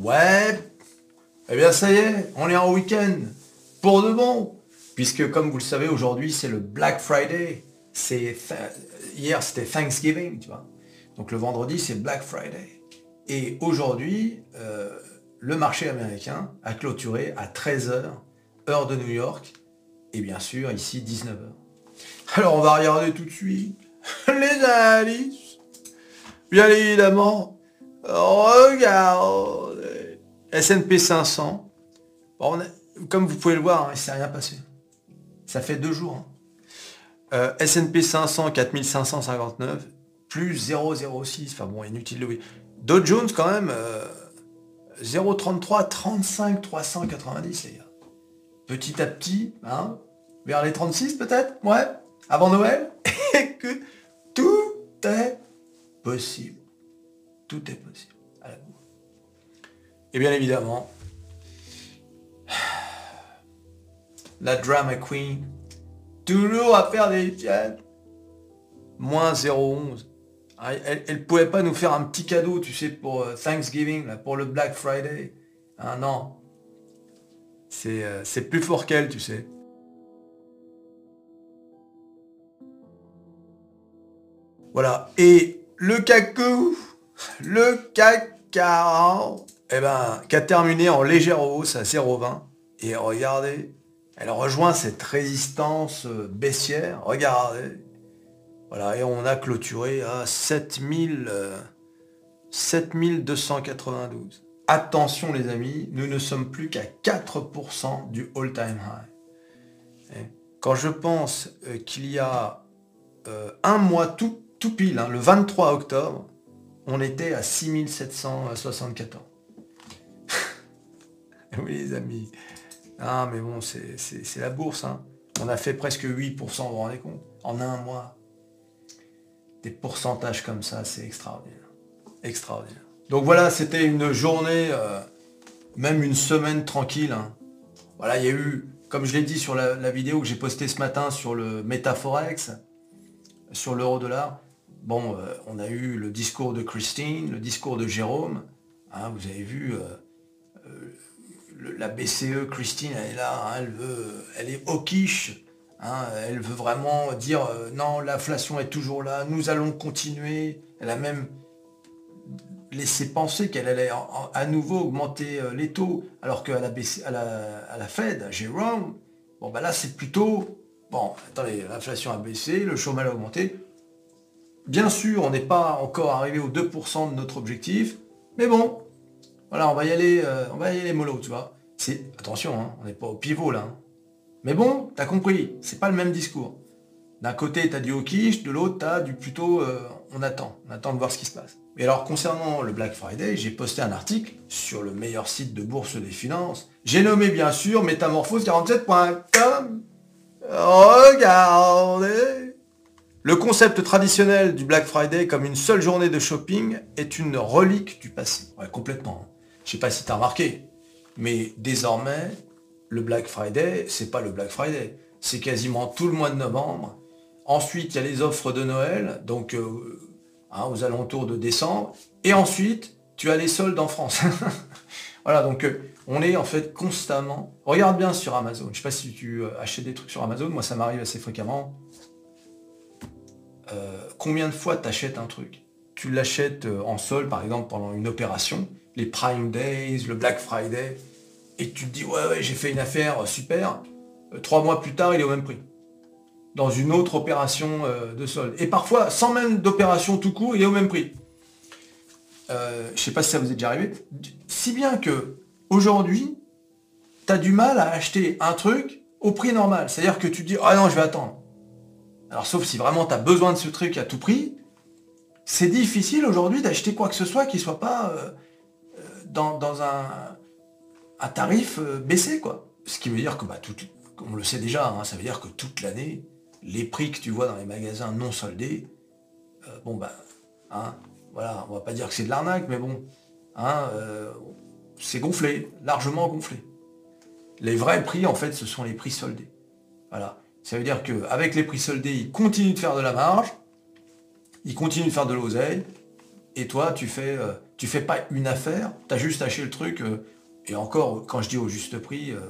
Ouais, eh bien ça y est, on est en week-end. Pour de bon. Puisque comme vous le savez, aujourd'hui c'est le Black Friday. C'est Hier c'était Thanksgiving, tu vois. Donc le vendredi c'est Black Friday. Et aujourd'hui, euh, le marché américain a clôturé à 13h, heure de New York. Et bien sûr, ici 19h. Alors on va regarder tout de suite les analyses. Bien évidemment, regardez. S&P 500. comme vous pouvez le voir, hein, il ne s'est rien passé. Ça fait deux jours. Hein. S&P 500, 4559, plus 0,06. Enfin bon, inutile de oui. Dow Jones quand même, 0,33, 35, 390 les gars. Petit à petit, hein, vers les 36 peut-être, ouais, avant Noël, et que tout est possible. Tout est possible. Et bien évidemment, la drama queen, toujours à faire des tiennes. Moins 0,11. Ah, elle, ne pouvait pas nous faire un petit cadeau, tu sais, pour euh, Thanksgiving, pour le Black Friday. Ah non. Euh, c'est plus fort qu'elle, tu sais. Voilà. Et le cacou, le CAC 40, eh ben, qui a terminé en légère hausse à 0,20. Et regardez, elle rejoint cette résistance euh, baissière. Regardez. Voilà, et on a clôturé à 7000, 7292. Euh, Attention les amis, nous ne sommes plus qu'à 4% du all-time high. quand je pense euh, qu'il y a un mois tout, tout pile, hein, le 23 octobre, on était à 6774. oui les amis. Ah mais bon, c'est la bourse. Hein. On a fait presque 8%, vous vous rendez compte? En un mois. Des pourcentages comme ça, c'est extraordinaire. Extraordinaire. Donc voilà, c'était une journée, euh, même une semaine tranquille. Hein. Voilà, il y a eu, comme je l'ai dit sur la, vidéo que j'ai postée ce matin sur le Métaforex, sur l'euro-dollar, bon, euh, on a eu le discours de Christine, le discours de Jérôme. Hein, vous avez vu, euh, la BCE, Christine, elle est là, hein, elle, veut, elle est hawkish, hein, elle veut vraiment dire euh, non, l'inflation est toujours là, nous allons continuer. Elle a même laissé penser qu'elle allait à nouveau augmenter euh, les taux, alors qu'à la, à la, à la Fed, à Jérôme, bon bah là c'est plutôt, bon, attendez, l'inflation a baissé, le chômage a augmenté. Bien sûr, on n'est pas encore arrivé aux 2% de notre objectif, mais bon, voilà, on va y aller, euh, on va y aller mollo, tu vois. Attention, hein, on n'est pas au pivot là. Hein. Mais bon, t'as compris, c'est pas le même discours. D'un côté, t'as du hawkish, de l'autre, t'as du plutôt euh, on attend, on attend de voir ce qui se passe. Et alors concernant le Black Friday, j'ai posté un article sur le meilleur site de bourse des finances. J'ai nommé bien sûr métamorphose47.com. Regardez le concept traditionnel du Black Friday comme une seule journée de shopping est une relique du passé. Ouais, complètement. Hein. Je sais pas si tu as remarqué, mais désormais, le Black Friday, c'est pas le Black Friday. C'est quasiment tout le mois de novembre. Ensuite, il y a les offres de Noël, donc euh, hein, aux alentours de décembre. Et ensuite, tu as les soldes en France. voilà, donc euh, on est en fait constamment. Regarde bien sur Amazon. Je sais pas si tu euh, achètes des trucs sur Amazon. Moi, ça m'arrive assez fréquemment. combien de fois tu achètes un truc? Tu l'achètes en solde, par exemple, pendant une opération les Prime Days, le Black Friday, et tu te dis ouais ouais j'ai fait une affaire euh, super, euh, trois mois plus tard il est au même prix. Dans une autre opération euh, de solde. Et parfois, sans même d'opération tout court, il est au même prix. Je je sais pas si ça vous est déjà arrivé. Si bien que aujourd'hui, tu as du mal à acheter un truc au prix normal. C'est-à-dire que tu dis ah non je vais attendre. Alors sauf si vraiment tu as besoin de ce truc à tout prix, c'est difficile aujourd'hui d'acheter quoi que ce soit qui soit pas dans, un, tarif euh, baissé, quoi. Ce qui veut dire que, bah, tout, on le sait déjà, hein, ça veut dire que toute l'année, les prix que tu vois dans les magasins non soldés, euh, bon, bah, hein, voilà, on va pas dire que c'est de l'arnaque, mais bon, hein, euh, c'est gonflé, largement gonflé. Les vrais prix, en fait, ce sont les prix soldés. Voilà. Ça veut dire qu'avec les prix soldés, ils continuent de faire de la marge, ils continuent de faire de l'oseille, et toi, tu fais Tu fais pas une affaire, tu as juste acheté le truc, euh, et encore, quand je dis au juste prix... euh,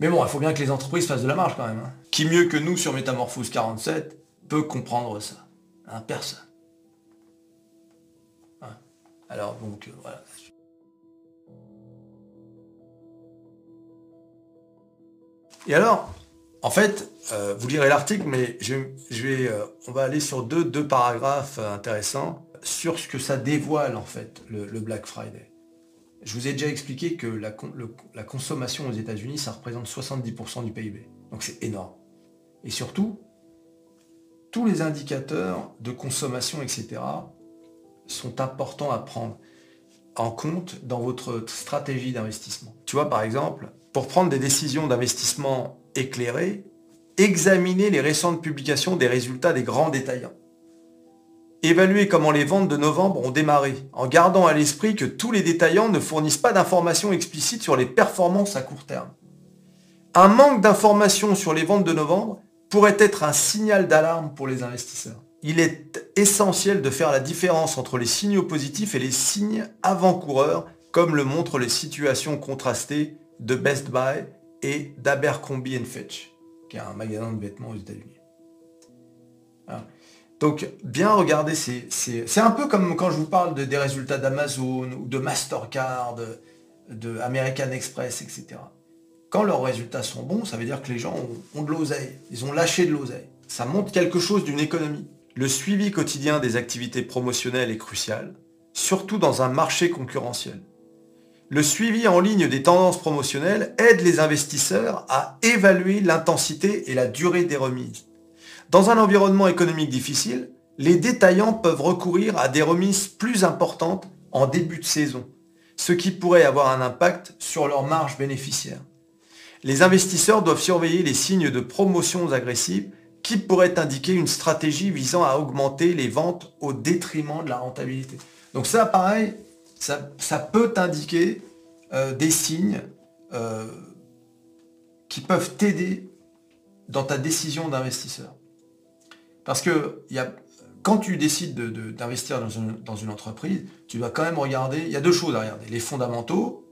Mais bon, il faut bien que les entreprises fassent de la marge quand même. hein. Qui mieux que nous sur Métamorphose 47 peut comprendre ça Hein, Personne. Hein. Alors donc, euh, voilà. Et alors, en fait, euh, vous lirez l'article, mais je, vais, euh, on va aller sur deux, deux paragraphes euh, intéressants sur ce que ça dévoile en fait, le, Black Friday. Je vous ai déjà expliqué que la consommation aux États-Unis, ça représente 70% du PIB. Donc c'est énorme. Et surtout, tous les indicateurs de consommation, etc., sont importants à prendre en compte dans votre stratégie d'investissement. Tu vois, par exemple, pour prendre des décisions d'investissement éclairées, examinez les récentes publications des résultats des grands détaillants. Évaluez comment les ventes de novembre ont démarré, en gardant à l'esprit que tous les détaillants ne fournissent pas d'informations explicites sur les performances à court terme. Un manque d'informations sur les ventes de novembre pourrait être un signal d'alarme pour les investisseurs. Il est essentiel de faire la différence entre les signaux positifs et les signes avant-coureurs, comme le montrent les situations contrastées de Best Buy et d'Abercrombie Fitch, qui est un magasin de vêtements aux États-Unis. Donc, bien regarder, c'est un peu comme quand je vous parle de- des résultats d'Amazon ou de Mastercard, de, American Express, etc. Quand leurs résultats sont bons, ça veut dire que les gens ont de l'oseille. Ils ont lâché de l'oseille. Ça montre quelque chose d'une économie. Le suivi quotidien des activités promotionnelles est crucial, surtout dans un marché concurrentiel. Le suivi en ligne des tendances promotionnelles aide les investisseurs à évaluer l'intensité et la durée des remises. Dans un environnement économique difficile, les détaillants peuvent recourir à des remises plus importantes en début de saison, ce qui pourrait avoir un impact sur leur marge bénéficiaire. Les investisseurs doivent surveiller les signes de promotions agressives qui pourraient indiquer une stratégie visant à augmenter les ventes au détriment de la rentabilité. Donc ça, pareil, ça, peut t'indiquer euh, des signes euh, qui peuvent t'aider dans ta décision d'investisseur. Parce que quand tu décides de- de- d'investir dans une, entreprise, tu dois quand même regarder, il y a deux choses à regarder. Les fondamentaux,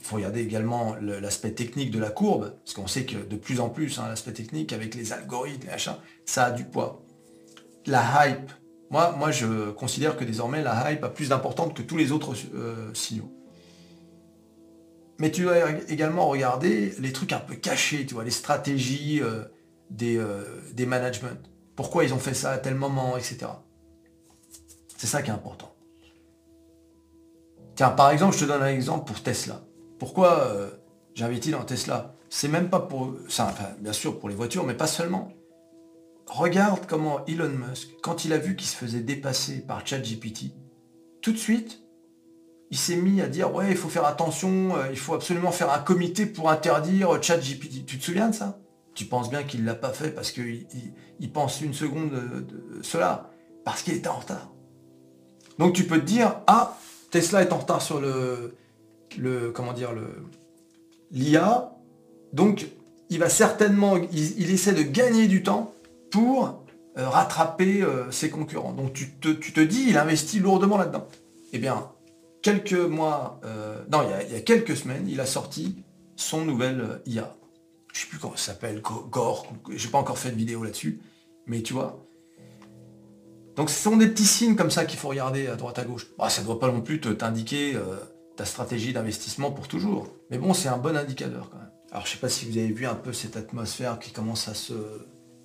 il faut regarder également le- l'aspect technique de la courbe, parce qu'on sait que de plus en plus, hein, l'aspect technique avec les algorithmes, les machins, ça a du poids. La hype, moi, moi je considère que désormais la hype a plus d'importance que tous les autres euh, signaux. Mais tu dois également regarder les trucs un peu cachés, tu vois, les stratégies euh, des, euh, des managements. Pourquoi ils ont fait ça à tel moment, etc. C'est ça qui est important. Tiens, par exemple, je te donne un exemple pour Tesla. Pourquoi j'ai investi dans Tesla? C'est même pas pour... Bien sûr pour les voitures, mais pas seulement. Regarde comment Elon Musk, quand il a vu qu'il se faisait dépasser par ChatGPT, tout de suite, il s'est mis à dire ouais il faut faire attention, euh, il faut absolument faire un comité pour interdire ChatGPT. Tu te souviens de ça? Tu penses bien qu'il l'a pas fait parce qu'il il, pense une seconde de, cela, parce qu'il était en retard. Donc tu peux te dire ah Tesla est en retard sur le, le comment dire le l'IA, donc il va certainement il essaie de gagner du temps pour euh, rattraper euh, ses concurrents. Donc tu te, dis il investit lourdement là-dedans. Eh bien quelques mois, euh, non, il y, a, quelques semaines, il a sorti son nouvelle euh, IA. Je sais plus comment ça s'appelle, Gore, j'ai pas encore fait de vidéo là-dessus, mais tu vois. Donc ce sont des petits signes comme ça qu'il faut regarder à droite à gauche. Bah, ça ne doit pas non plus t'indiquer ta stratégie d'investissement pour toujours. Mais bon, c'est un bon indicateur quand même. Alors je sais pas si vous avez vu un peu cette atmosphère qui commence à se,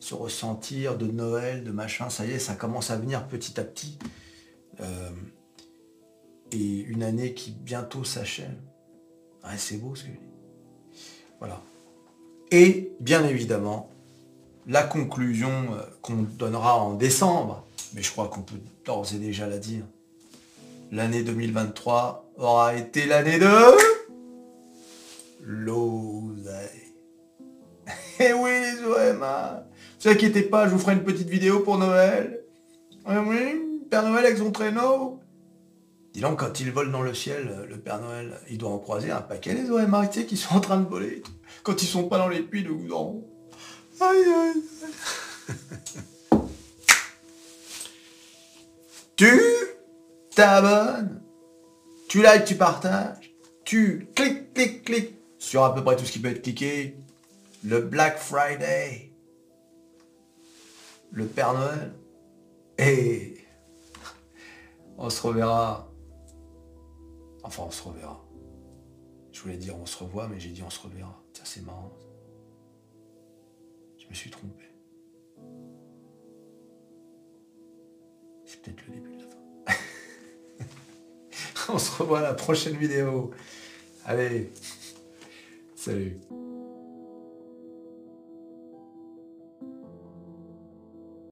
se ressentir de Noël, de machin, ça y est, ça commence à venir petit à petit. Euh, et une année qui bientôt s'achève. Ouais, c'est beau ce que je. Voilà. Et bien évidemment, la conclusion euh, qu'on donnera en décembre, mais je crois qu'on peut d'ores et déjà la dire, l'année 2023 aura été l'année de Ne vous inquiétez pas, je vous ferai une petite vidéo pour Noël. Oui, oui, Père Noël avec son traîneau. Dis donc, quand il vole dans le ciel, le Père Noël, il doit en croiser un paquet les sais, qui sont en train de voler. Quand ils sont pas dans les puits de goudron. Aïe, aïe. tu t'abonnes, tu likes, tu partages, tu cliques, cliques, cliques sur à peu près tout ce qui peut être cliqué. Le Black Friday, le Père Noël, et on se reverra. Enfin, on se reverra. Je voulais dire on se revoit, mais j'ai dit on se reverra. Ça, c'est marrant. Je me suis trompé. C'est peut-être le début de la fin. on se revoit à la prochaine vidéo. Allez, salut.